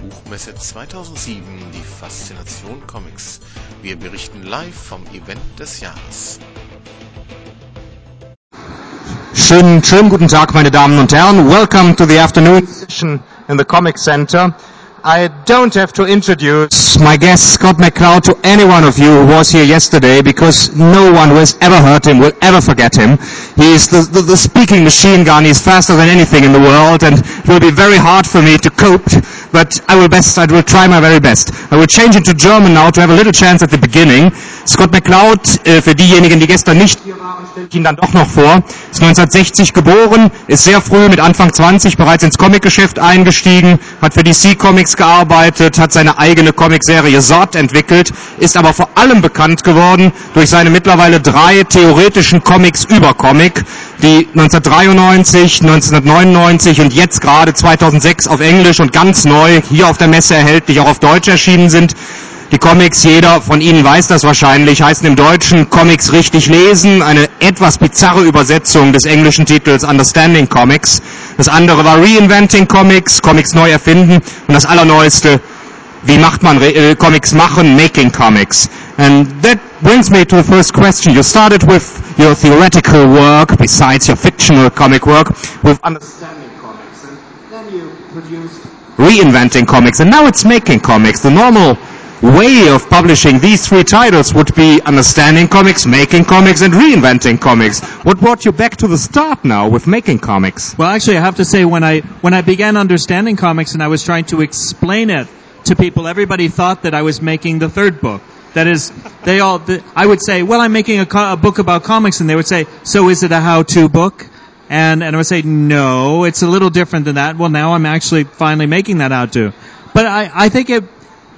Buchmesse 2007 die Faszination Comics. Wir berichten live vom Event des Jahres. Schönen, schönen guten Tag, meine Damen und Herren. Welcome to the afternoon session in the Comic Center. I don't have to introduce my guest Scott McCloud to any one of you who was here yesterday because no one who has ever heard him will ever forget him. He's the, the, the speaking machine gun. He's faster than anything in the world and it will be very hard for me to cope, but I will best, I will try my very best. I will change into German now to have a little chance at the beginning. Scott McCloud, für diejenigen, die gestern nicht hier waren, stelle ich ihn dann doch noch vor, ist 1960 geboren, ist sehr früh mit Anfang 20 bereits ins Comicgeschäft eingestiegen, hat für DC Comics gearbeitet, hat seine eigene Comicserie Sort entwickelt, ist aber vor allem bekannt geworden durch seine mittlerweile drei theoretischen Comics über Comic, die 1993, 1999 und jetzt gerade 2006 auf Englisch und ganz neu hier auf der Messe erhältlich auch auf Deutsch erschienen sind. Die Comics, jeder von Ihnen weiß das wahrscheinlich, heißen im Deutschen Comics richtig lesen, eine etwas bizarre Übersetzung des englischen Titels Understanding Comics. Das andere war Reinventing Comics, Comics neu erfinden und das allerneueste, wie macht man äh, Comics machen, Making Comics. And that brings me to the first question. You started with your theoretical work, besides your fictional comic work, with Understanding Comics, and then you produced Reinventing Comics, and now it's Making Comics. The normal way of publishing these three titles would be understanding comics, making comics, and reinventing comics. What brought you back to the start now with making comics? Well, actually, I have to say when I when I began understanding comics and I was trying to explain it to people, everybody thought that I was making the third book. That is, they all. I would say, "Well, I'm making a, co- a book about comics," and they would say, "So is it a how-to book?" And and I would say, "No, it's a little different than that." Well, now I'm actually finally making that out to. But I I think it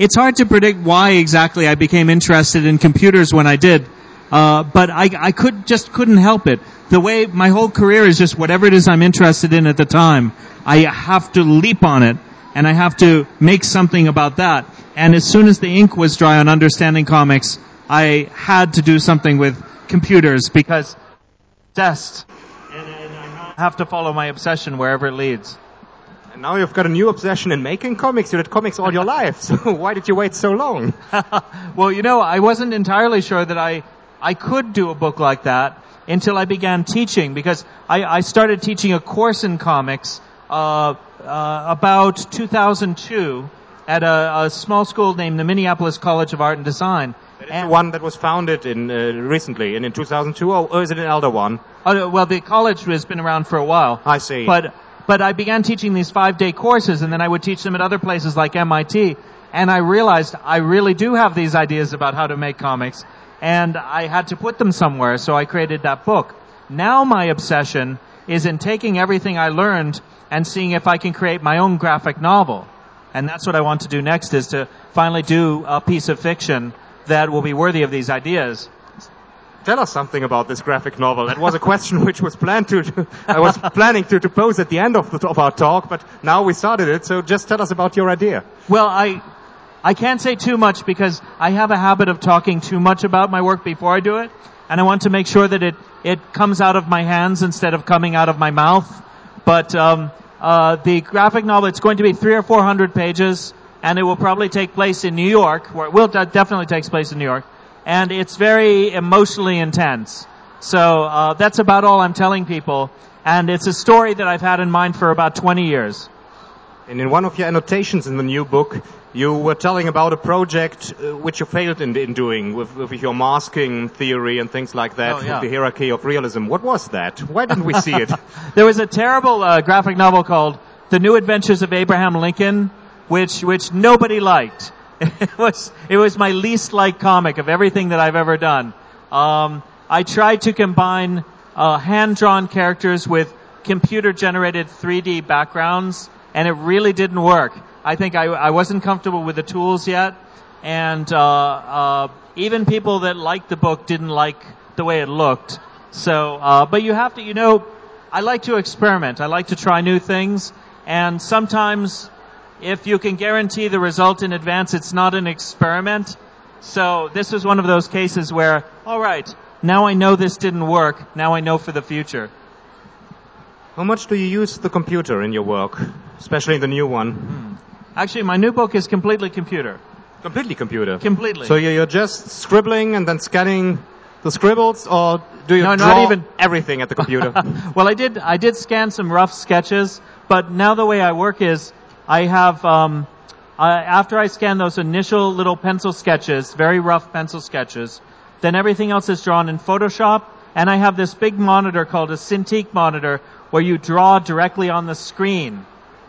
it's hard to predict why exactly I became interested in computers when I did. Uh, but I, I could just couldn't help it. The way my whole career is just whatever it is I'm interested in at the time, I have to leap on it and I have to make something about that. And as soon as the ink was dry on understanding comics, I had to do something with computers because test and, and I have to follow my obsession wherever it leads. And now you've got a new obsession in making comics. You did comics all your life, so why did you wait so long? well, you know, I wasn't entirely sure that I I could do a book like that until I began teaching because I, I started teaching a course in comics uh, uh, about 2002 at a, a, small school named the Minneapolis College of Art and Design. And one that was founded in uh, recently, in, in 2002, or, or, is it an elder one? Uh, well, the college has been around for a while. I see. But but I began teaching these five day courses and then I would teach them at other places like MIT. And I realized I really do have these ideas about how to make comics and I had to put them somewhere. So I created that book. Now my obsession is in taking everything I learned and seeing if I can create my own graphic novel. And that's what I want to do next is to finally do a piece of fiction that will be worthy of these ideas tell us something about this graphic novel. That was a question which was planned to, I was planning to, to pose at the end of, the, of our talk, but now we started it, so just tell us about your idea. Well, I, I can't say too much because I have a habit of talking too much about my work before I do it, and I want to make sure that it, it comes out of my hands instead of coming out of my mouth. But, um, uh, the graphic novel, it's going to be three or four hundred pages, and it will probably take place in New York, where it will definitely takes place in New York and it's very emotionally intense. So uh, that's about all I'm telling people, and it's a story that I've had in mind for about 20 years. And in one of your annotations in the new book, you were telling about a project uh, which you failed in, in doing with, with, your masking theory and things like that, oh, yeah. the hierarchy of realism. What was that? Why didn't we see it? there was a terrible uh, graphic novel called The New Adventures of Abraham Lincoln, which which nobody liked. it was it was my least liked comic of everything that I've ever done. Um, I tried to combine uh, hand drawn characters with computer generated 3D backgrounds, and it really didn't work. I think I, I wasn't comfortable with the tools yet, and uh, uh, even people that liked the book didn't like the way it looked. So, uh, but you have to, you know, I like to experiment. I like to try new things, and sometimes if you can guarantee the result in advance, it's not an experiment. So this was one of those cases where, all right, now I know this didn't work. Now I know for the future. How much do you use the computer in your work, especially the new one? Hmm. Actually, my new book is completely computer. Completely computer. Completely. So you're just scribbling and then scanning the scribbles, or do you No, not even- everything at the computer? well, I did. I did scan some rough sketches, but now the way I work is I have um, I, after I scan those initial little pencil sketches, very rough pencil sketches, then everything else is drawn in Photoshop, and I have this big monitor called a Cintiq monitor where you draw directly on the screen,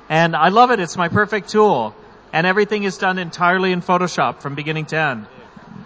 and I love it. It's my perfect tool, and everything is done entirely in Photoshop from beginning to end.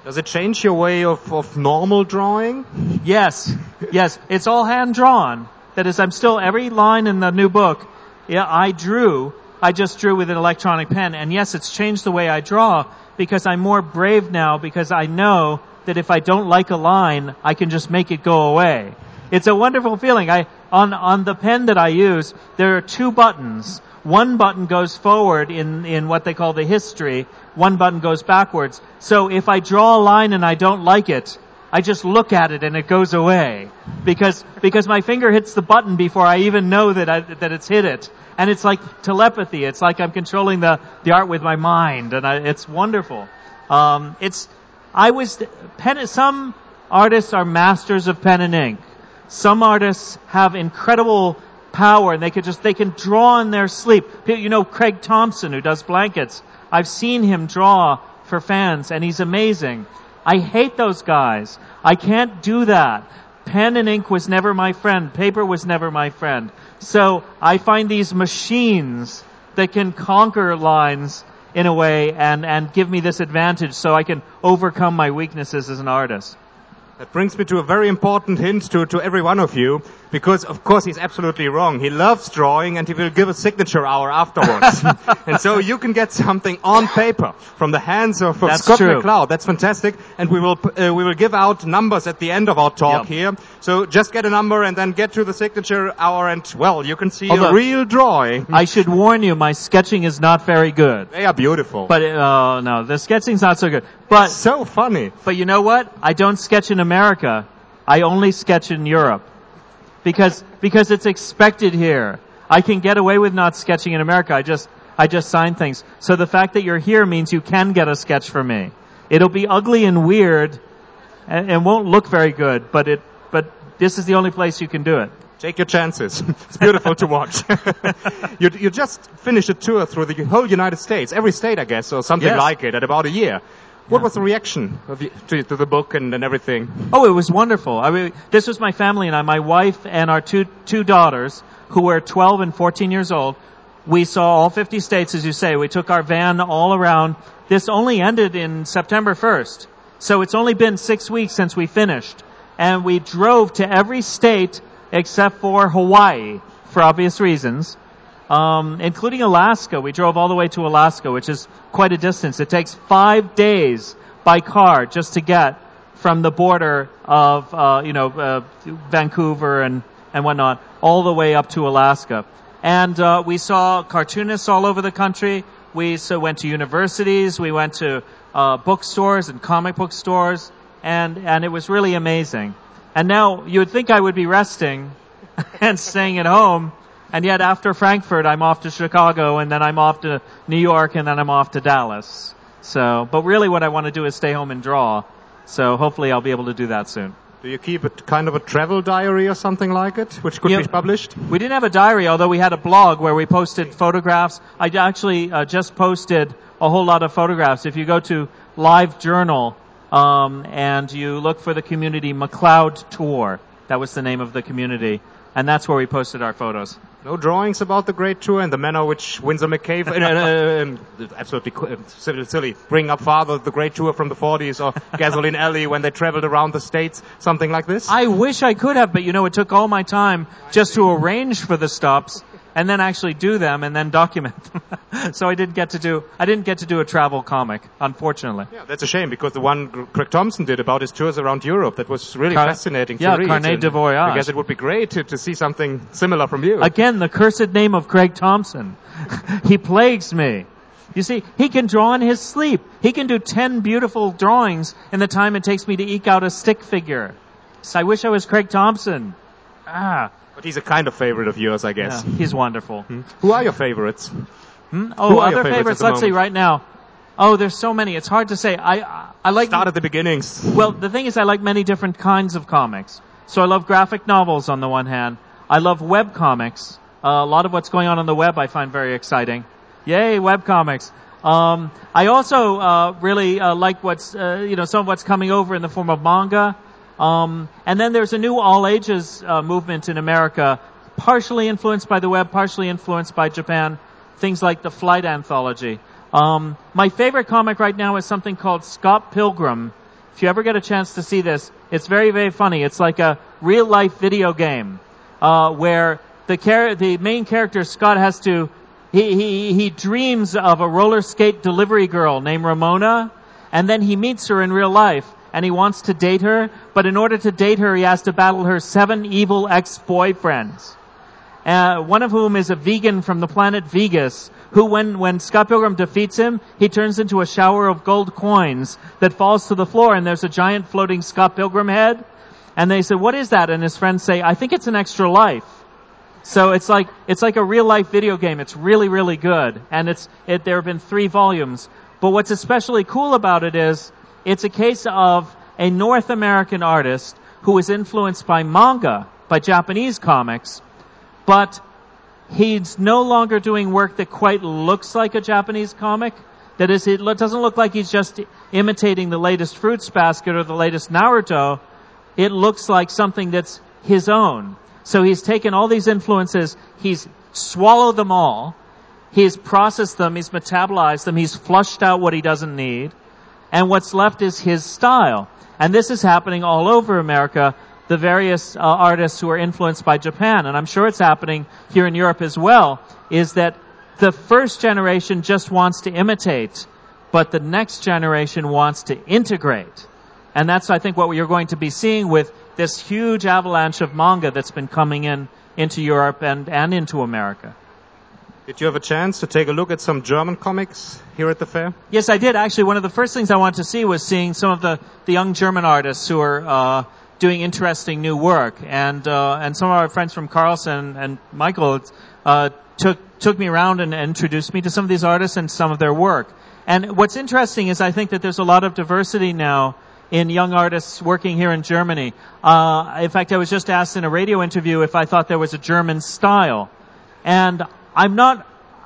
Does it change your way of, of normal drawing? Yes, yes, it's all hand drawn. That is, I'm still every line in the new book. Yeah, I drew. I just drew with an electronic pen, and yes, it's changed the way I draw because I'm more brave now because I know that if I don't like a line, I can just make it go away. It's a wonderful feeling. I on on the pen that I use, there are two buttons. One button goes forward in in what they call the history. One button goes backwards. So if I draw a line and I don't like it, I just look at it and it goes away because because my finger hits the button before I even know that I, that it's hit it, and it's like telepathy. It's like I'm controlling the the art with my mind, and I, it's wonderful. Um, it's I was pen. Some artists are masters of pen and ink. Some artists have incredible power, and they could just they can draw in their sleep. You know, Craig Thompson, who does blankets. I've seen him draw for fans, and he's amazing. I hate those guys. I can't do that. Pen and ink was never my friend. Paper was never my friend. So I find these machines that can conquer lines in a way and, and give me this advantage so I can overcome my weaknesses as an artist. That brings me to a very important hint to, to every one of you, because of course he's absolutely wrong. He loves drawing and he will give a signature hour afterwards. and so you can get something on paper from the hands of, of That's Scott true. McCloud. That's fantastic. And we will, uh, we will give out numbers at the end of our talk Yep. here. So just get a number and then get to the signature hour and well, you can see a real drawing. I should warn you, my sketching is not very good. They are beautiful. But, uh, no, the sketching's not so good. But, so funny. But you know what? I don't sketch in America. I only sketch in Europe. Because, because it's expected here. I can get away with not sketching in America. I just, I just sign things. So the fact that you're here means you can get a sketch from me. It'll be ugly and weird and, and won't look very good, but it, but this is the only place you can do it. Take your chances. It's beautiful to watch. you, you just finished a tour through the whole United States, every state, I guess, or something Yes. like it, at about a year. What was the reaction to, to the book and, and everything? Oh, it was wonderful. I mean, this was my family and I, my wife and our two, two daughters, who were 12 and 14 years old. We saw all 50 states, as you say. We took our van all around. This only ended in September 1st. So it's only been six weeks since we finished. And we drove to every state except for Hawaii, for obvious reasons. Um, including Alaska. We drove all the way to Alaska, which is quite a distance. It takes five days by car just to get from the border of, uh, you know, uh, Vancouver and, and whatnot, all the way up to Alaska. And uh, we saw cartoonists all over the country. We so went to universities. We went to uh, bookstores and comic book stores, and and it was really amazing. And now you would think I would be resting and staying at home, and yet after Frankfurt, I'm off to Chicago, and then I'm off to New York, and then I'm off to Dallas. So, but really, what I want to do is stay home and draw. So hopefully, I'll be able to do that soon. Do you keep a kind of a travel diary or something like it, which could Yeah. be published? We didn't have a diary, although we had a blog where we posted photographs. I actually uh, just posted a whole lot of photographs. If you go to Live Journal um, and you look for the community McCloud Tour, that was the name of the community, and that's where we posted our photos. No drawings about the Great Tour and the manner which Winsor McCay, uh, uh, um, absolutely uh, silly, silly, bring up father the Great Tour from the 40s or Gasoline Alley when they traveled around the states, something like this? I wish I could have, but you know, it took all my time just to arrange for the stops and then actually do them and then document them. so I didn't get to do, I didn't get to do a travel comic, unfortunately. Yeah, that's a shame because the one Craig Thompson did about his tours around Europe that was really Car- fascinating yeah, to read. Carnet de Voyage. I guess it would be great to, to see something similar from you. Again, the cursed name of Craig Thompson. he plagues me. You see, he can draw in his sleep. He can do 10 beautiful drawings in the time it takes me to eke out a stick figure. So I wish I was Craig Thompson. Ah, but he's a kind of favorite of yours, I guess. yeah, he's wonderful. Who are your favorites? Hmm? Oh, Who are your other favorites favorites. Let's see. Right now, oh, there's so many. It's hard to say. I I like Start at the beginnings. Well, the thing is, I like many different kinds of comics. So I love graphic novels on the one hand. I love web comics. Uh, a lot of what's going on on the web I find very exciting. Yay, web comics. Um, I also uh, really uh, like what's uh, you know some of what's coming over in the form of manga. Um, and then there's a new all ages uh, movement in America, partially influenced by the web, partially influenced by Japan. Things like the Flight Anthology. Um, my favorite comic right now is something called Scott Pilgrim. If you ever get a chance to see this, it's very, very funny. It's like a real life video game uh, where the char- the main character Scott has to he, he he dreams of a roller skate delivery girl named Ramona, and then he meets her in real life and he wants to date her, but in order to date her, he has to battle her seven evil ex-boyfriends uh, one of whom is a vegan from the planet Vegas, who when, when Scott Pilgrim defeats him, he turns into a shower of gold coins that falls to the floor and there's a giant floating Scott Pilgrim head. And they say, what is that? And his friends say, I think it's an extra life. So it's like, it's like a real life video game. It's really, really good. And it's, it, there have been three volumes. But what's especially cool about it is, it's a case of a North American artist who was influenced by manga, by Japanese comics, but he's no longer doing work that quite looks like a Japanese comic. That is, it doesn't look like he's just imitating the latest Fruits Basket or the latest Naruto. It looks like something that's his own. So he's taken all these influences, he's swallowed them all, he's processed them, he's metabolized them, he's flushed out what he doesn't need, and what's left is his style. And this is happening all over America. The various uh, artists who are influenced by Japan, and I'm sure it's happening here in Europe as well, is that the first generation just wants to imitate, but the next generation wants to integrate. And that's, I think, what you're going to be seeing with this huge avalanche of manga that's been coming in into Europe and, and into America. Did you have a chance to take a look at some German comics here at the fair? Yes, I did. Actually, one of the first things I wanted to see was seeing some of the, the young German artists who are uh, doing interesting new work, and uh, and some of our friends from Carlsen and Michael uh, took took me around and, introduced me to some of these artists and some of their work. And what's interesting is I think that there's a lot of diversity now in young artists working here in Germany. Uh, in fact, I was just asked in a radio interview if I thought there was a German style, and I'm not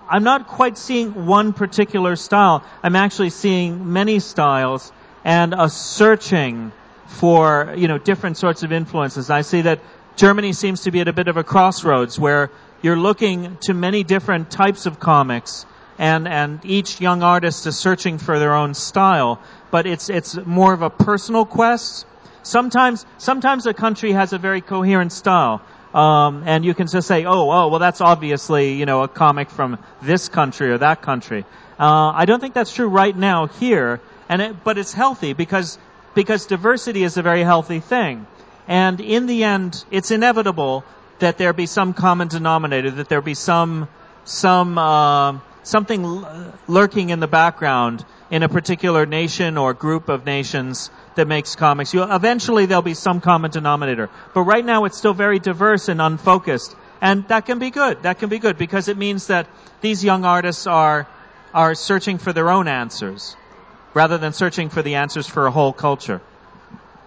I'm not quite seeing one particular style. I'm actually seeing many styles and a searching for, you know, different sorts of influences. I see that Germany seems to be at a bit of a crossroads where you're looking to many different types of comics and, and each young artist is searching for their own style, but it's, it's more of a personal quest. Sometimes, sometimes a country has a very coherent style. Um, and you can just say, oh, oh, well, that's obviously, you know, a comic from this country or that country. Uh, I don't think that's true right now here, and it, but it's healthy because because diversity is a very healthy thing. And in the end, it's inevitable that there be some common denominator, that there be some some uh, something lurking in the background in a particular nation or group of nations that makes comics. You'll, eventually, there'll be some common denominator. But right now, it's still very diverse and unfocused, and that can be good. That can be good because it means that these young artists are are searching for their own answers rather than searching for the answers for a whole culture.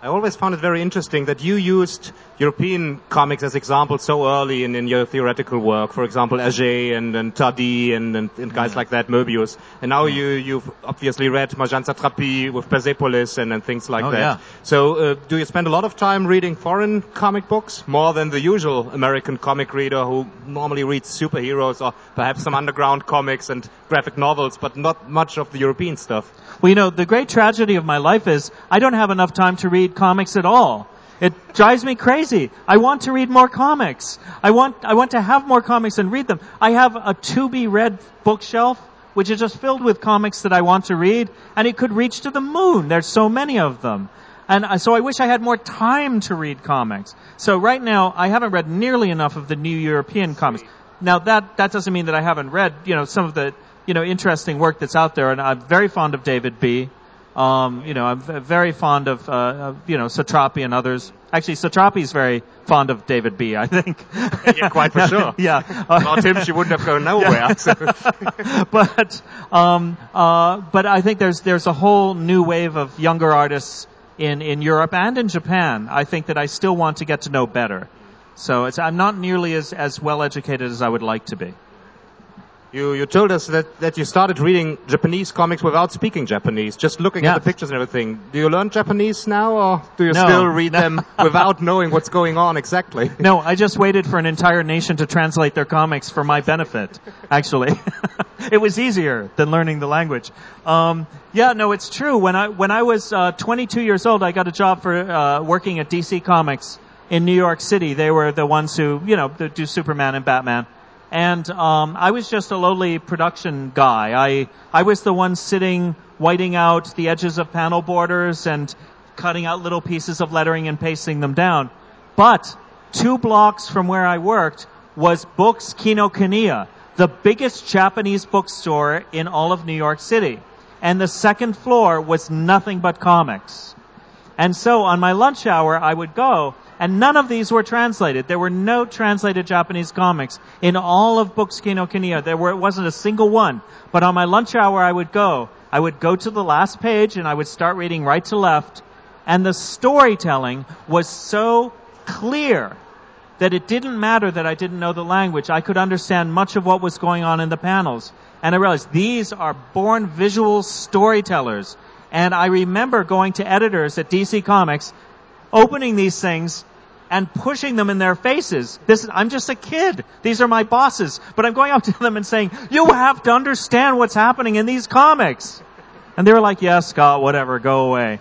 I always found it very interesting that you used European comics as examples so early in, in your theoretical work. For example, Hergé and, and Tardi and, and, and guys like that, Möbius. And now you, you've obviously read Marjane Satrapi with Persepolis and, and things like Oh, that. yeah. So uh, do you spend a lot of time reading foreign comic books? More than the usual American comic reader who normally reads superheroes or perhaps some underground comics and graphic novels, but not much of the European stuff. Well, you know, the great tragedy of my life is I don't have enough time to read comics at all. It drives me crazy. I want to read more comics. I want, I want to have more comics and read them. I have a to be read bookshelf, which is just filled with comics that I want to read, and it could reach to the moon. There's so many of them. And so I wish I had more time to read comics. So right now, I haven't read nearly enough of the new European comics. Now that, that doesn't mean that I haven't read, you know, some of the, you know, interesting work that's out there, and I'm very fond of David B. Um, you know, I'm very fond of, uh, of, you know, Satrapi and others. Actually, Satrapi's very fond of David B. I think. Yeah, quite for sure. yeah. Without him, she wouldn't have gone nowhere. so- but um, uh, but I think there's there's a whole new wave of younger artists in in Europe and in Japan. I think that I still want to get to know better. So it's, I'm not nearly as as well educated as I would like to be. You, you told us that, that you started reading Japanese comics without speaking Japanese, just looking Yeah. at the pictures and everything. Do you learn Japanese now, or do you No. still read them without knowing what's going on exactly? No, I just waited for an entire nation to translate their comics for my benefit. Actually, it was easier than learning the language. Um, yeah, no, it's true. When I when I was uh, 22 years old, I got a job for uh, working at DC Comics in New York City. They were the ones who you know do Superman and Batman. And um, I was just a lowly production guy. I I was the one sitting, whiting out the edges of panel borders and cutting out little pieces of lettering and pasting them down. But two blocks from where I worked was Books Kinokuniya, the biggest Japanese bookstore in all of New York City. And the second floor was nothing but comics. And so on my lunch hour, I would go, and none of these were translated. There were no translated Japanese comics in all of Books Kinokuniya. There were, wasn't a single one. But on my lunch hour, I would go. I would go to the last page and I would start reading right to left. And the storytelling was so clear that it didn't matter that I didn't know the language. I could understand much of what was going on in the panels. And I realized these are born visual storytellers. And I remember going to editors at DC Comics, opening these things and pushing them in their faces. This I'm just a kid. These are my bosses. But I'm going up to them and saying, you have to understand what's happening in these comics. And they were like, yes, Scott, whatever, go away.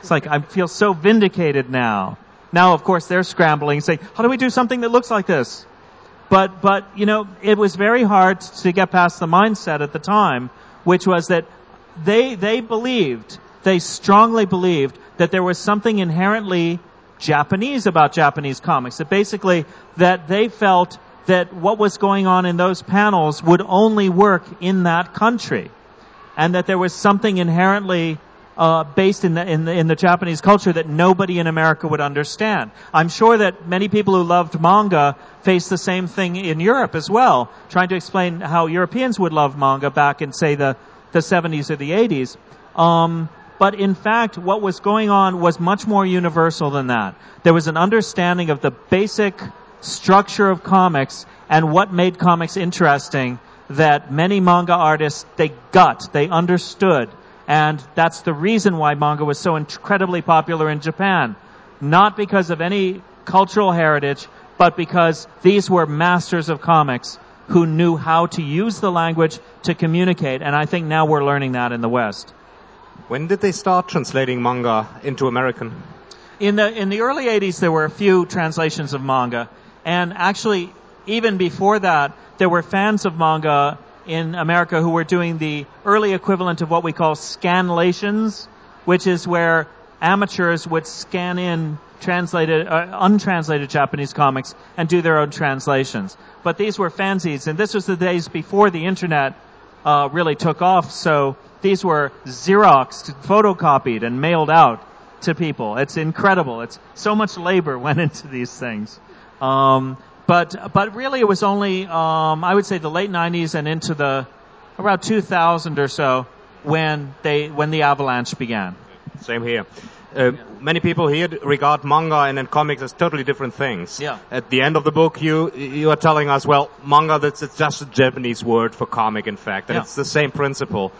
It's like, I feel so vindicated now. Now, of course, they're scrambling saying, how do we do something that looks like this? But, but, you know, it was very hard to get past the mindset at the time, which was that they, they believed, they strongly believed that there was something inherently Japanese about Japanese comics. That basically, that they felt that what was going on in those panels would only work in that country. And that there was something inherently uh, based in the, in the in the Japanese culture that nobody in America would understand. I'm sure that many people who loved manga faced the same thing in Europe as well, trying to explain how Europeans would love manga back in say the the 70s or the 80s. Um, but in fact, what was going on was much more universal than that. There was an understanding of the basic structure of comics and what made comics interesting that many manga artists, they got, they understood. And that's the reason why manga was so incredibly popular in Japan. Not because of any cultural heritage, but because these were masters of comics who knew how to use the language to communicate. And I think now we're learning that in the West. When did they start translating manga into American? In the in the early 80s, there were a few translations of manga, and actually, even before that, there were fans of manga in America who were doing the early equivalent of what we call scanlations, which is where amateurs would scan in translated, uh, untranslated Japanese comics and do their own translations. But these were fanzines, and this was the days before the internet uh, really took off. So these were Xeroxed, photocopied, and mailed out to people. It's incredible. It's so much labor went into these things. Um, but but really, it was only um, I would say the late '90s and into the around 2000 or so when they when the avalanche began. Same here. Uh, many people here regard manga and then comics as totally different things. Yeah. At the end of the book, you you are telling us, well, manga that's it's just a Japanese word for comic, in fact, and Yeah. it's the same principle.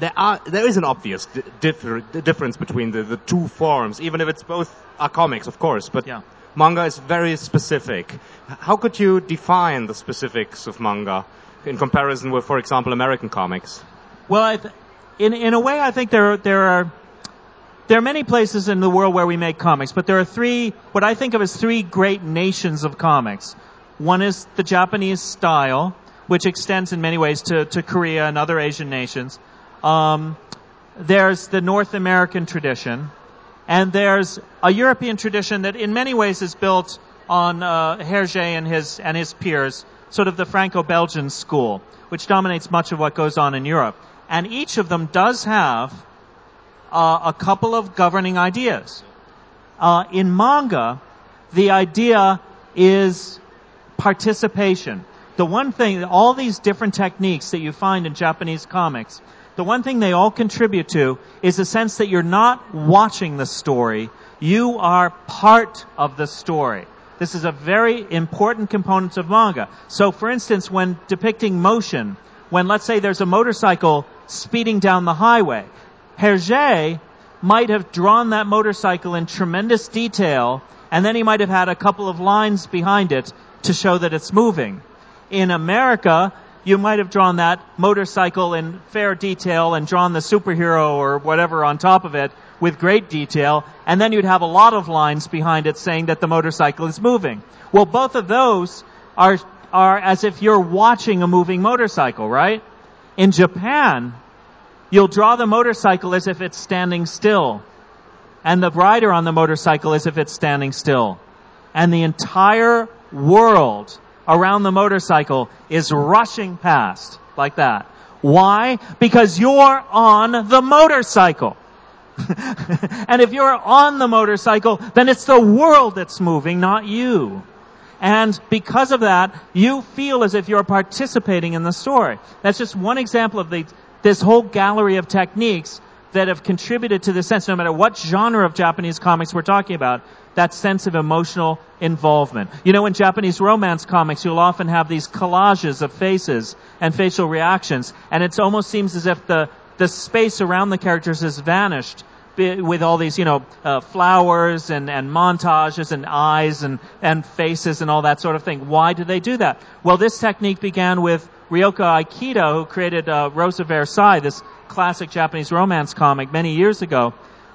There are there is an obvious di- differ, difference between the, the two forms, even if it's both are comics, of course. But Yeah. manga is very specific. How could you define the specifics of manga in comparison with, for example, American comics? Well, I th- in in a way, I think there there are there are many places in the world where we make comics, but there are three what I think of as three great nations of comics. One is the Japanese style, which extends in many ways to to Korea and other Asian nations. Um, there's the North American tradition, and there's a European tradition that in many ways is built on uh, Hergé and his and his peers, sort of the Franco-Belgian school, which dominates much of what goes on in Europe. And each of them does have uh, a couple of governing ideas. Uh, in manga, the idea is participation. The one thing, all these different techniques that you find in Japanese comics, the one thing they all contribute to is a sense that you're not watching the story, you are part of the story. This is a very important component of manga. So for instance, when depicting motion, when let's say there's a motorcycle speeding down the highway, Hergé might have drawn that motorcycle in tremendous detail, and then he might have had a couple of lines behind it to show that it's moving. In America, you might have drawn that motorcycle in fair detail and drawn the superhero or whatever on top of it with great detail, and then you'd have a lot of lines behind it saying that the motorcycle is moving. Well, both of those are, are as if you're watching a moving motorcycle, right? In Japan, you'll draw the motorcycle as if it's standing still, and the rider on the motorcycle as if it's standing still. And the entire world around the motorcycle is rushing past like that. Why? Because you're on the motorcycle. and if you're on the motorcycle, then it's the world that's moving, not you. And because of that, you feel as if you're participating in the story. That's just one example of the, this whole gallery of techniques that have contributed to the sense, no matter what genre of Japanese comics we're talking about, that sense of emotional involvement. You know, in Japanese romance comics, you'll often have these collages of faces and facial reactions, and it almost seems as if the, the space around the characters has vanished with all these, you know, uh, flowers and, and montages and eyes and, and faces and all that sort of thing. Why do they do that? Well, this technique began with Riyoko Ikeda, who created uh, Rose of Versailles, this classic Japanese romance comic many years ago.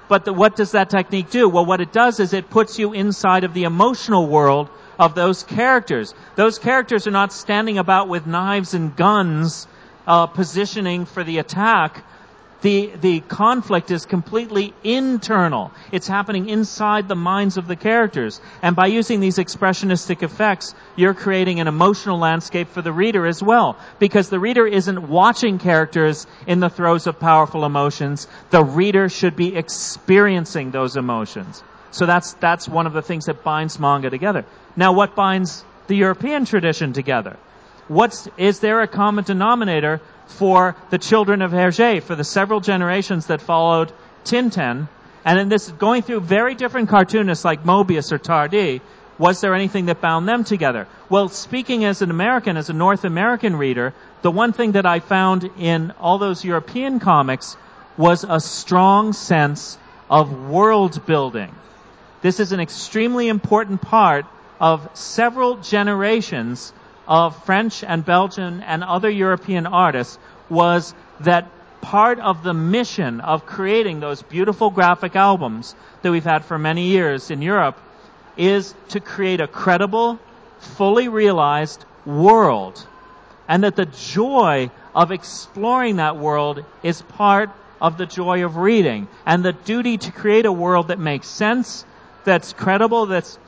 But the, what does that technique do? Well, what it does is it puts you inside of the emotional world of those characters. Those characters are not standing about with knives and guns, uh, positioning for the attack. The, the conflict is completely internal. It's happening inside the minds of the characters. And by using these expressionistic effects, you're creating an emotional landscape for the reader as well. Because the reader isn't watching characters in the throes of powerful emotions. The reader should be experiencing those emotions. So that's, that's one of the things that binds manga together. Now what binds the European tradition together? What's, is there a common denominator for the children of Hergé, for the several generations that followed Tintin. And in this, going through very different cartoonists like Moebius or Tardi, was there anything that bound them together? Well, speaking as an American, as a North American reader, the one thing that I found in all those European comics was a strong sense of world building. This is an extremely important part of several generations of French and Belgian and other European artists was that part of the mission of creating those beautiful graphic albums that we've had for many years in Europe is to create a credible, fully realized world. And that the joy of exploring that world is part of the joy of reading. And the duty to create a world that makes sense, that's credible, that's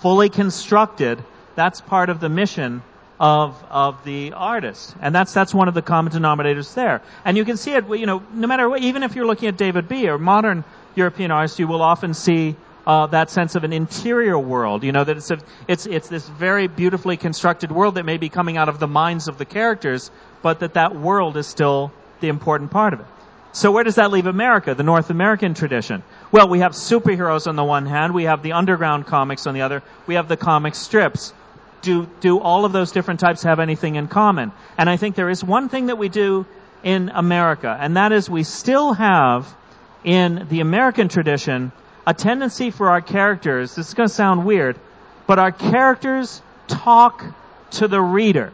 fully constructed, that's part of the mission of of the artist, and that's that's one of the common denominators there. And you can see it, you know, no matter what, even if you're looking at David B. or modern European artists, you will often see uh, that sense of an interior world. You know that it's a, it's it's this very beautifully constructed world that may be coming out of the minds of the characters, but that that world is still the important part of it. So where does that leave America, the North American tradition? Well, we have superheroes on the one hand, we have the underground comics on the other, we have the comic strips. Do, do all of those different types have anything in common? And I think there is one thing that we do in America, and that is we still have in the American tradition a tendency for our characters, this is going to sound weird, but our characters talk to the reader.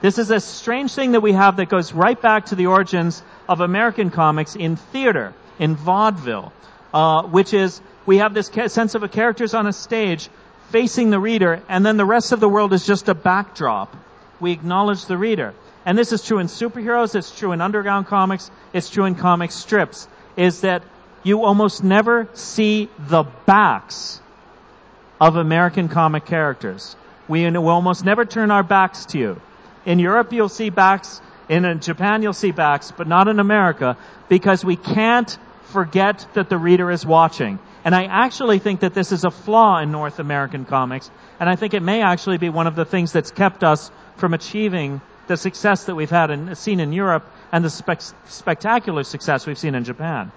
This is a strange thing that we have that goes right back to the origins of American comics in theater, in vaudeville, uh, which is we have this sense of a characters on a stage facing the reader, and then the rest of the world is just a backdrop. We acknowledge the reader. And this is true in superheroes, it's true in underground comics, it's true in comic strips, is that you almost never see the backs of American comic characters. We will almost never turn our backs to you. In Europe, you'll see backs. In Japan, you'll see backs, but not in America because we can't forget that the reader is watching. And I actually think that this is a flaw in North American comics, and I think it may actually be one of the things that's kept us from achieving the success that we've had and seen in Europe and the spec- spectacular success we've seen in Japan.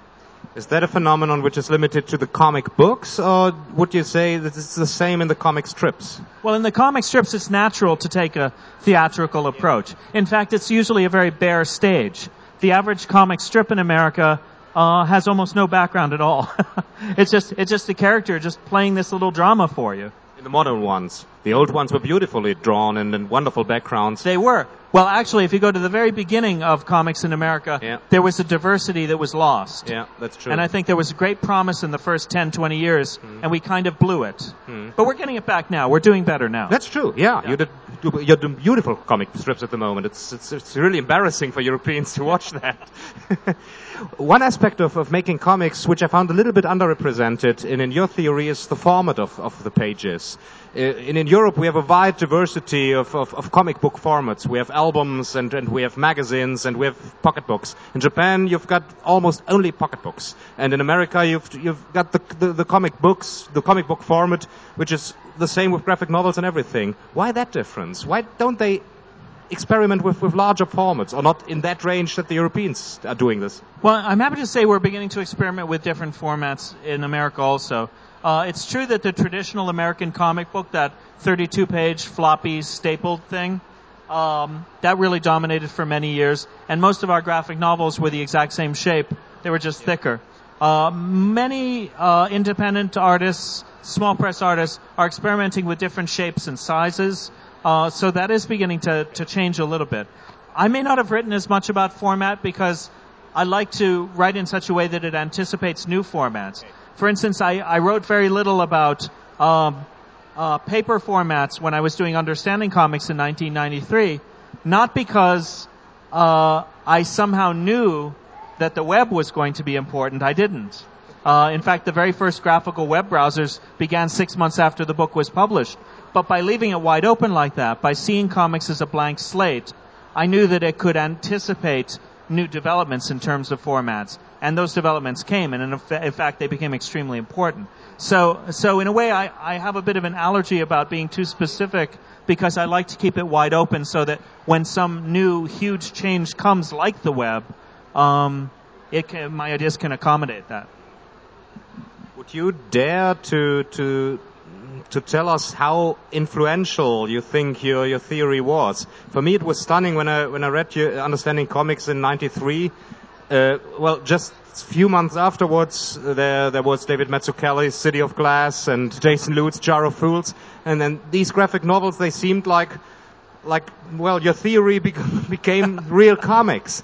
Is that a phenomenon which is limited to the comic books, or would you say that it's the same in the comic strips? Well, in the comic strips, it's natural to take a theatrical approach. In fact, it's usually a very bare stage. The average comic strip in America uh, has almost no background at all. it's just it's just a character just playing this little drama for you. In the modern ones, the old ones were beautifully drawn and in wonderful backgrounds. They were. Well, actually, if you go to the very beginning of comics in America, Yeah. there was a diversity that was lost. Yeah, that's true. And I think there was a great promise in the first 10, 20 years, hmm. and we kind of blew it. Hmm. But we're getting it back now. We're doing better now. That's true. Yeah, you did. You're doing beautiful comic strips at the moment. It's it's, it's really embarrassing for Europeans to watch that. One aspect of, of making comics, which I found a little bit underrepresented in, in your theory, is the format of, of the pages. In, in Europe, we have a wide diversity of, of, of comic book formats. We have albums and, and we have magazines and we have pocketbooks. In Japan, you've got almost only pocketbooks. And in America, you've, you've got the, the, the comic books, the comic book format, which is the same with graphic novels and everything. Why that difference? Why don't they experiment with, with larger formats or not in that range that the Europeans are doing this? Well, I'm happy to say we're beginning to experiment with different formats in America also. Uh, it's true that the traditional American comic book, that 32 page floppy stapled thing, um, that really dominated for many years. And most of our graphic novels were the exact same shape. They were just thicker. Uh, many uh, independent artists, small press artists, are experimenting with different shapes and sizes. Uh, so that is beginning to, to change a little bit. I may not have written as much about format because I like to write in such a way that it anticipates new formats. For instance, I, I wrote very little about um, uh, paper formats when I was doing Understanding Comics in 1993, not because uh, I somehow knew that the web was going to be important. I didn't. Uh, in fact, the very first graphical web browsers began six months after the book was published. But by leaving it wide open like that, by seeing comics as a blank slate, I knew that it could anticipate new developments in terms of formats. And those developments came, and in, in fact, they became extremely important. So, so in a way, I, I have a bit of an allergy about being too specific because I like to keep it wide open so that when some new huge change comes, like the web, um, it can, my ideas can accommodate that. Would you dare to to to tell us how influential you think your your theory was? For me, it was stunning when I when I read your Understanding Comics in '93. Uh, well, just a few months afterwards, uh, there there was David Mazzucchelli's City of Glass and Jason Lutes Jar of Fools, and then these graphic novels they seemed like like well your theory bec- became real comics.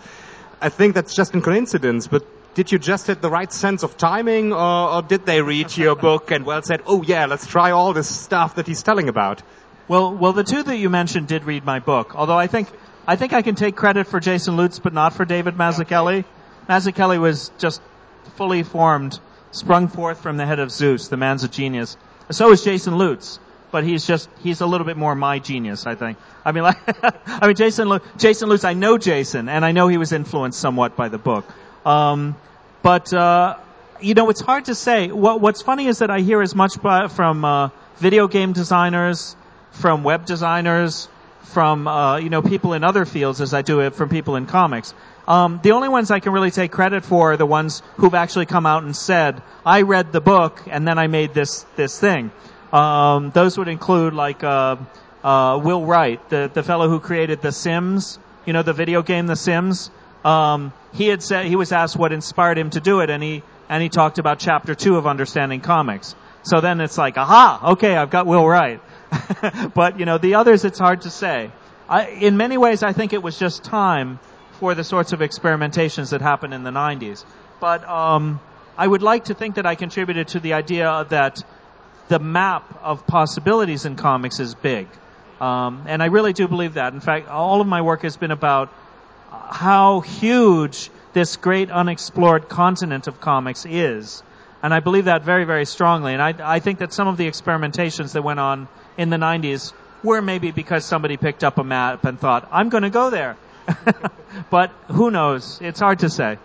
I think that's just a coincidence, but did you just hit the right sense of timing, or, or did they read your book and well said, "Oh yeah, let's try all this stuff that he's telling about"? Well, well, the two that you mentioned did read my book. Although I think I think I can take credit for Jason Lutes, but not for David Mazzucchelli. Mazzucchelli was just fully formed, sprung forth from the head of Zeus. The man's a genius. So is Jason Lutes, but he's just he's a little bit more my genius. I think. I mean, like, I mean, Jason Lu- Jason Lutes. I know Jason, and I know he was influenced somewhat by the book. Um, but uh, you know, it's hard to say. What, what's funny is that I hear as much by, from uh, video game designers, from web designers, from uh, you know people in other fields as I do it from people in comics. Um, the only ones I can really take credit for are the ones who've actually come out and said, "I read the book and then I made this this thing." Um, those would include like uh, uh, Will Wright, the the fellow who created The Sims. You know the video game The Sims. Um, he had said he was asked what inspired him to do it, and he and he talked about chapter two of Understanding Comics. So then it's like, aha, okay, I've got Will Wright. but you know the others, it's hard to say. I, in many ways, I think it was just time for the sorts of experimentations that happened in the 90s. But um, I would like to think that I contributed to the idea that the map of possibilities in comics is big. Um, and I really do believe that. In fact, all of my work has been about how huge this great unexplored continent of comics is. And I believe that very, very strongly. And I, I think that some of the experimentations that went on in the 90s were maybe because somebody picked up a map and thought, I'm going to go there. but who knows? It's hard to say.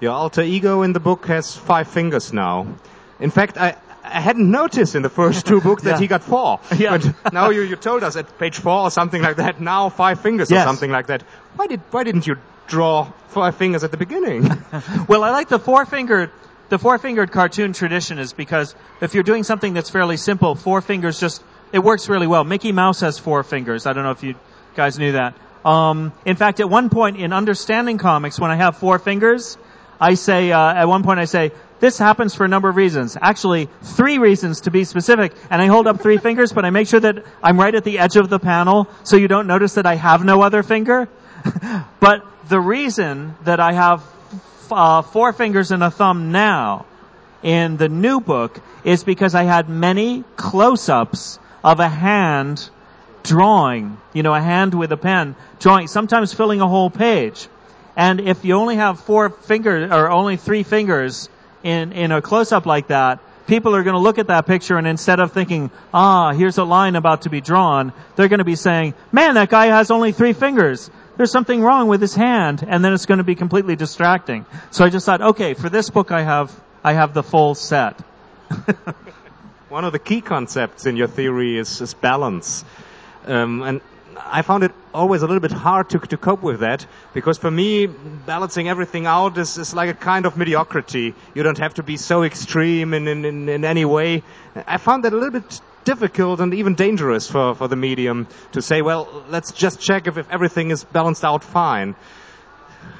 Your alter ego in the book has five fingers now. In fact, I, I hadn't noticed in the first two books that Yeah. he got four. Yeah. But now you, you told us at page four or something like that, now five fingers Yes. or something like that. Why did, why didn't you draw five fingers at the beginning? Well, I like the four fingered. The four fingered cartoon tradition is because if you're doing something that's fairly simple, four fingers just it works really well. Mickey Mouse has four fingers. I don't know if you guys knew that. Um, in fact, at one point in understanding comics, when I have four fingers, I say uh, at one point I say this happens for a number of reasons. Actually, three reasons to be specific. And I hold up three fingers, but I make sure that I'm right at the edge of the panel, so you don't notice that I have no other finger. but the reason that I have uh, four fingers and a thumb now in the new book is because I had many close-ups of a hand drawing, you know, a hand with a pen drawing, sometimes filling a whole page. And if you only have four fingers or only three fingers in, in a close-up like that, people are going to look at that picture and instead of thinking, ah, here's a line about to be drawn, they're going to be saying, man, that guy has only three fingers. There's something wrong with his hand. And then it's going to be completely distracting. So I just thought, okay, for this book I have, I have the full set. One of the key concepts in your theory is, is balance. Um, and I found it always a little bit hard to, to cope with that because for me, balancing everything out is, is like a kind of mediocrity. You don't have to be so extreme in, in, in, in any way. I found that a little bit difficult and even dangerous for, for the medium to say, well, let's just check if, if everything is balanced out fine.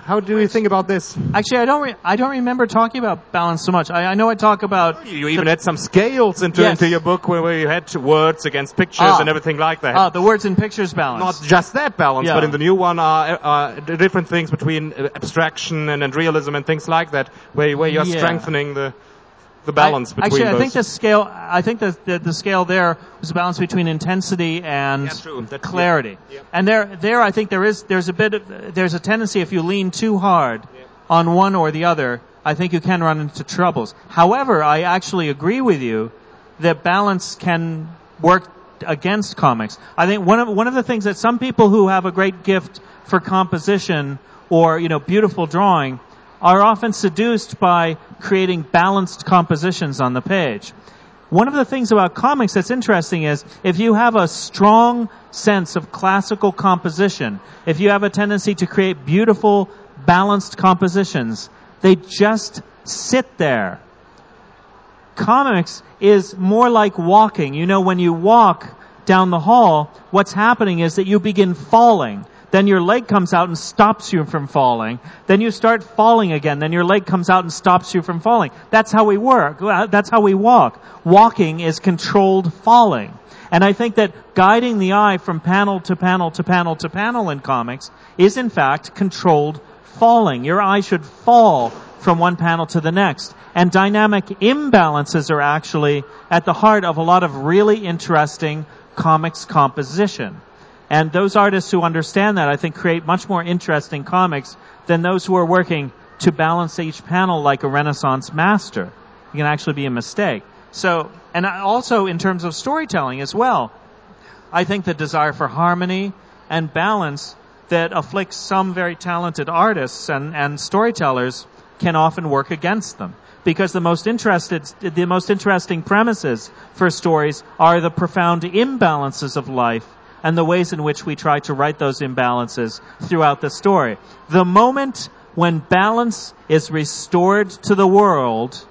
How do you think about this? Actually, I don't. Re- I don't remember talking about balance so much. I, I know I talk about. You even had some scales into, Yes. into your book where, where you had words against pictures Ah. and everything like that. Ah, the words and pictures balance. not just that balance, Yeah. but in the new one are, are the different things between uh, abstraction and, and realism and things like that, where, where you're Yeah. strengthening the the balance I, between actually, those. I think the scale. I think the, the the scale there was a balance between intensity and Yeah, clarity. yeah. Yeah. And there, there, I think there is there's a bit of there's a tendency if you lean too hard on one or the other, I think you can run into troubles. However, I actually agree with you that balance can work against comics. I think one of one of the things that some people who have a great gift for composition or you know beautiful drawing are often seduced by creating balanced compositions on the page. One of the things about comics that's interesting is if you have a strong sense of classical composition, if you have a tendency to create beautiful, balanced compositions, they just sit there. Comics is more like walking. You know, when you walk down the hall, what's happening is that you begin falling. Then your leg comes out and stops you from falling. Then you start falling again. Then your leg comes out and stops you from falling. That's how we work. That's how we walk. Walking is controlled falling. And I think that guiding the eye from panel to panel to panel to panel in comics is in fact controlled falling. Your eye should fall from one panel to the next. And dynamic imbalances are actually at the heart of a lot of really interesting comics composition. And those artists who understand that, I think, create much more interesting comics than those who are working to balance each panel like a Renaissance master. It can actually be a mistake. So, and also in terms of storytelling as well, I think the desire for harmony and balance that afflicts some very talented artists and, and storytellers can often work against them. Because the most interested, the most interesting premises for stories are the profound imbalances of life and the ways in which we try to write those imbalances throughout the story. The moment when balance is restored to the world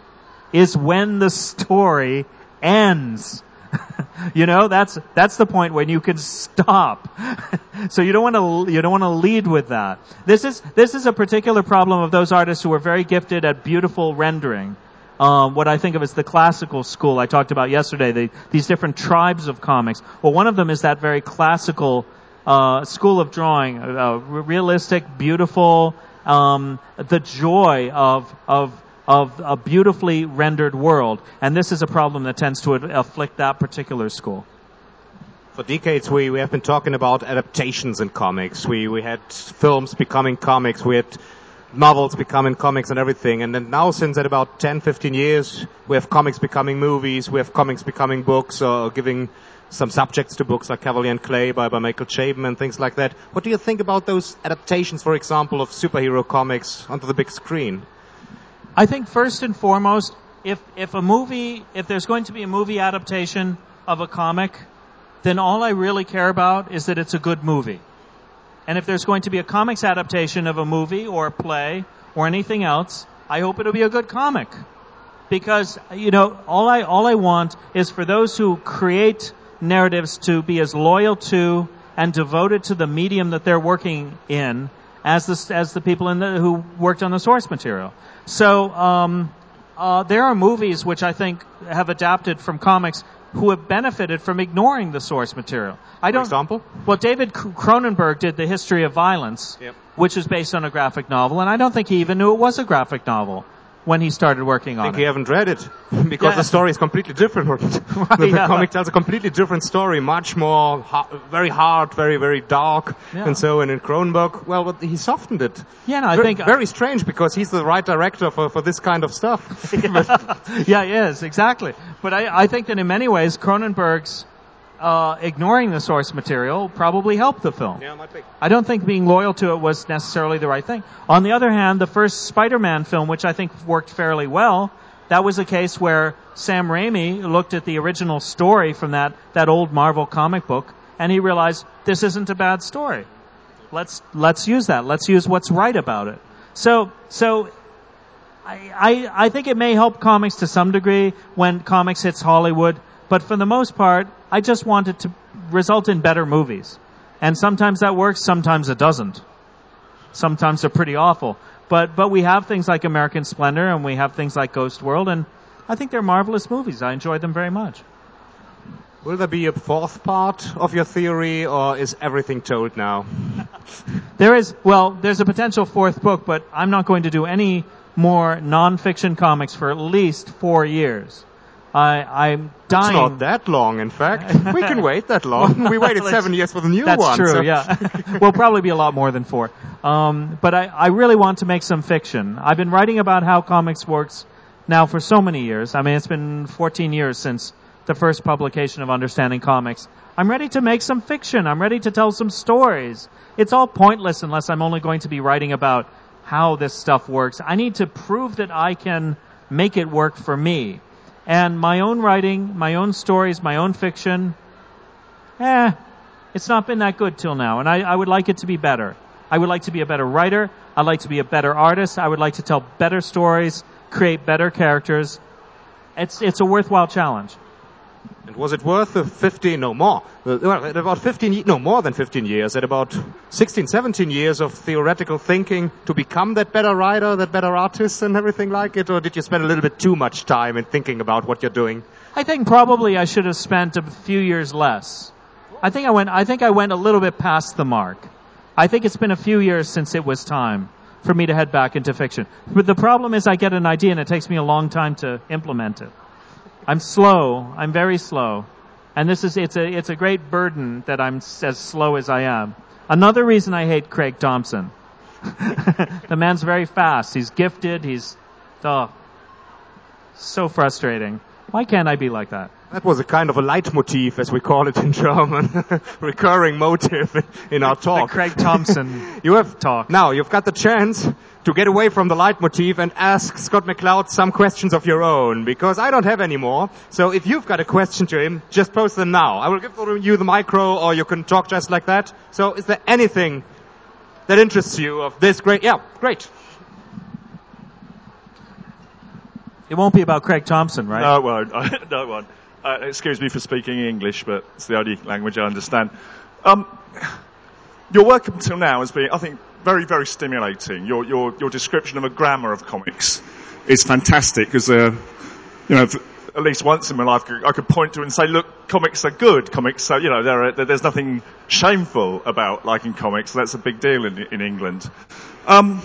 is when the story ends. you know, that's that's the point when you can stop. so you don't want to you don't want to lead with that. This is this is a particular problem of those artists who are very gifted at beautiful rendering. Um, what I think of as the classical school I talked about yesterday, the, these different tribes of comics. Well, one of them is that very classical uh, school of drawing, uh, realistic, beautiful, um, the joy of of of a beautifully rendered world. And this is a problem that tends to afflict that particular school. For decades, we, we have been talking about adaptations in comics. We, we had films becoming comics. We had novels becoming comics and everything. And then now, since at about 10, 15 years, we have comics becoming movies. We have comics becoming books or giving some subjects to books like Kavalier and Clay by, by Michael Chabon and things like that. What do you think about those adaptations, for example, of superhero comics onto the big screen? I think first and foremost, if if a movie, if there's going to be a movie adaptation of a comic, then all I really care about is that it's a good movie. And if there's going to be a comics adaptation of a movie or a play or anything else, I hope it'll be a good comic. Because, you know, all I, all I want is for those who create narratives to be as loyal to and devoted to the medium that they're working in as the, as the people in the, who worked on the source material. So, um, uh, there are movies which I think have adapted from comics who have benefited from ignoring the source material. I don't. For example? Well, David Cronenberg did the history of violence, Yep. which is based on a graphic novel, and I don't think he even knew it was a graphic novel when he started working on I think it. you haven't read it because Yeah. the story is completely different. the, the yeah. comic tells a completely different story, much more ha- very hard, very very dark, Yeah. and so. And in Cronenberg, well, he softened it. Yeah, no, I think- uh, very strange because he's the right director for, for this kind of stuff. yeah, he is exactly. But I, I think that in many ways, Cronenberg's uh, ignoring the source material probably helped the film. yeah, might be. I don't think being loyal to it was necessarily the right thing. On the other hand, the first Spider-Man film, which I think worked fairly well, that was a case where Sam Raimi looked at the original story from that, that old Marvel comic book and he realized this isn't a bad story. Let's, let's use that. Let's use what's right about it. So, so I, I, I think it may help comics to some degree when comics hits Hollywood, but for the most part, I just want it to result in better movies. And sometimes that works, sometimes it doesn't. Sometimes they're pretty awful. But, but we have things like American Splendor and we have things like Ghost World and I think they're marvelous movies. I enjoy them very much. Will there be a fourth part of your theory, or is everything told now? There is, well, there's a potential fourth book, but I'm not going to do any more non-fiction comics for at least four years. I, I'm It's not that long, in fact. we can wait that long. We waited seven years for the new That's one. That's true, so- yeah. will probably be a lot more than four. Um, but I, I really want to make some fiction. I've been writing about how comics works now for so many years. I mean, it's been 14 years since the first publication of Understanding Comics. I'm ready to make some fiction. I'm ready to tell some stories. It's all pointless unless I'm only going to be writing about how this stuff works. I need to prove that I can make it work for me. And my own writing, my own stories, my own fiction, eh, it's not been that good till now, and I, I would like it to be better. I would like to be a better writer. I'd like to be a better artist. I would like to tell better stories, create better characters. It's, it's a worthwhile challenge. And was it worth the 15, no more, well, at about 15, no more than 15 years, at about 16, 17 years of theoretical thinking to become that better writer, that better artist and everything like it? Or did you spend a little bit too much time in thinking about what you're doing? I think probably I should have spent a few years less. I think I went, I think I went a little bit past the mark. I think it's been a few years since it was time for me to head back into fiction. But the problem is I get an idea and it takes me a long time to implement it. I'm slow. I'm very slow. And this is, it's a, it's a great burden that I'm as slow as I am. Another reason I hate Craig Thompson. the man's very fast. He's gifted. He's, oh, so frustrating. Why can't I be like that? That was a kind of a leitmotif, as we call it in German, recurring motive in our The talk. Craig Thompson You have talk. Now you've got the chance to get away from the leitmotif and ask Scott McCloud some questions of your own, because I don't have any more. So if you've got a question to him, just post them now. I will give you the micro, or you can talk just like that. So is there anything that interests you of this great? Yeah, great. It won't be about Craig Thompson, right? No, it won't. no, it won't. Uh, excuse me for speaking English, but it's the only language I understand. Um, your work up until now has been, I think, very, very stimulating. Your, your, your description of a grammar of comics is fantastic because, uh, you know, at least once in my life I could point to and say, look, comics are good. Comics are, you know, are, there's nothing shameful about liking comics. That's a big deal in, in England. Um,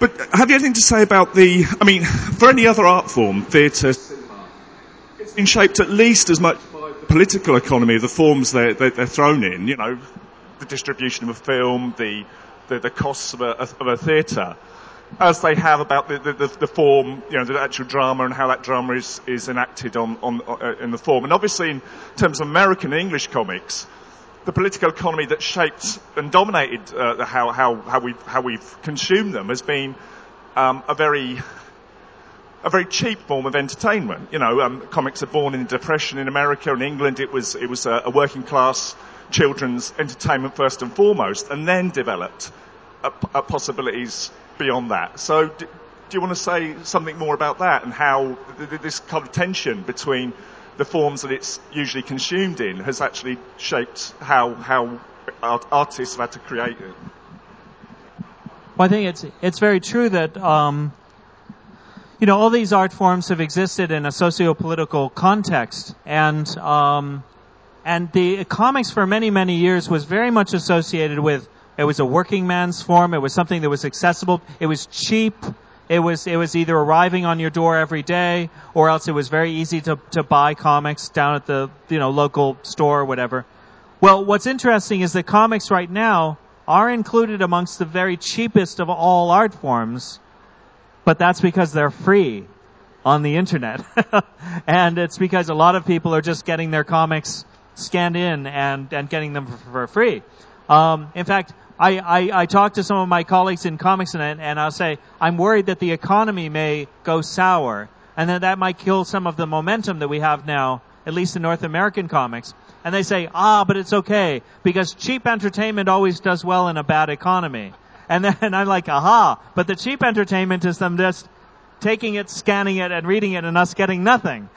but have you anything to say about the, I mean, for any other art form, theatre, it's been shaped at least as much by the political economy, of the forms they're, they're, they're thrown in, you know, the distribution of a film, the, the, the costs of a, of a theatre, as they have about the, the, the, form, you know, the actual drama and how that drama is, is enacted on, on, uh, in the form. And obviously in terms of American English comics, the political economy that shaped and dominated uh, how, how, how, we've, how we've consumed them has been um, a very a very cheap form of entertainment. You know, um, comics are born in the Depression in America and England. It was it was a, a working class children's entertainment first and foremost, and then developed a, a possibilities beyond that. So, do, do you want to say something more about that and how th- this kind of tension between the forms that it's usually consumed in has actually shaped how how art- artists have had to create it? Well, I think it's it's very true that um, you know all these art forms have existed in a socio-political context, and um, and the comics for many many years was very much associated with it was a working man's form. It was something that was accessible. It was cheap. It was it was either arriving on your door every day, or else it was very easy to to buy comics down at the you know local store or whatever. Well, what's interesting is that comics right now are included amongst the very cheapest of all art forms, but that's because they're free on the internet. and it's because a lot of people are just getting their comics scanned in and, and getting them for, free. Um, in fact, I, I, I talk to some of my colleagues in comics and, and I'll say, I'm worried that the economy may go sour and that that might kill some of the momentum that we have now, at least in North American comics. And they say, ah, but it's okay because cheap entertainment always does well in a bad economy. And then I'm like, aha, but the cheap entertainment is them just taking it, scanning it, and reading it and us getting nothing.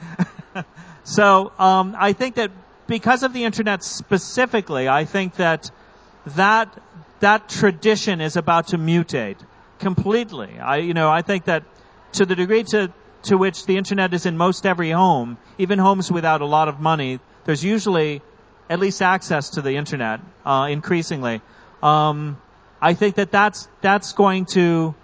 so, um, I think that because of the internet specifically, I think that that that tradition is about to mutate completely. I, you know, I think that to the degree to, to which the internet is in most every home, even homes without a lot of money, there's usually at least access to the internet, uh, increasingly. Um, I think that that's, that's going to,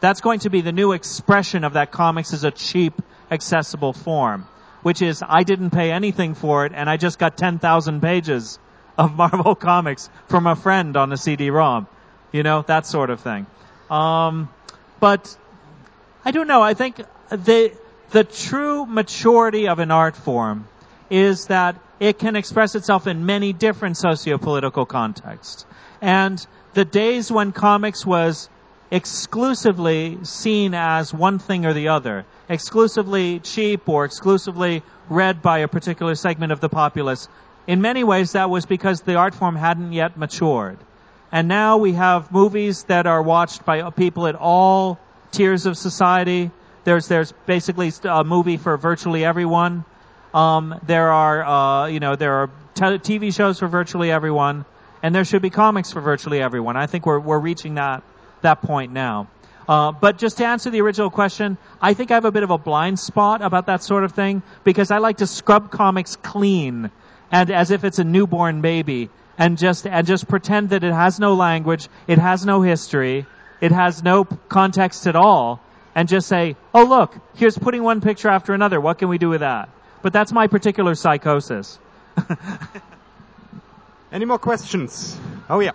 that's going to be the new expression of that comics as a cheap, accessible form, which is I didn't pay anything for it and I just got 10,000 pages of Marvel Comics from a friend on a CD-ROM. You know, that sort of thing. Um, but I don't know. I think the the true maturity of an art form is that it can express itself in many different socio-political contexts. And the days when comics was exclusively seen as one thing or the other, exclusively cheap or exclusively read by a particular segment of the populace, in many ways that was because the art form hadn't yet matured. And now we have movies that are watched by people at all tiers of society. There's, there's basically a movie for virtually everyone. Um, there are, uh, you know, there are TV shows for virtually everyone, and there should be comics for virtually everyone. I think we're, we're reaching that, that point now. Uh, but just to answer the original question, I think I have a bit of a blind spot about that sort of thing because I like to scrub comics clean and as if it's a newborn baby and just and just pretend that it has no language, it has no history, it has no context at all, and just say, "Oh look, here's putting one picture after another. What can we do with that?" But that's my particular psychosis. Any more questions? Oh yeah.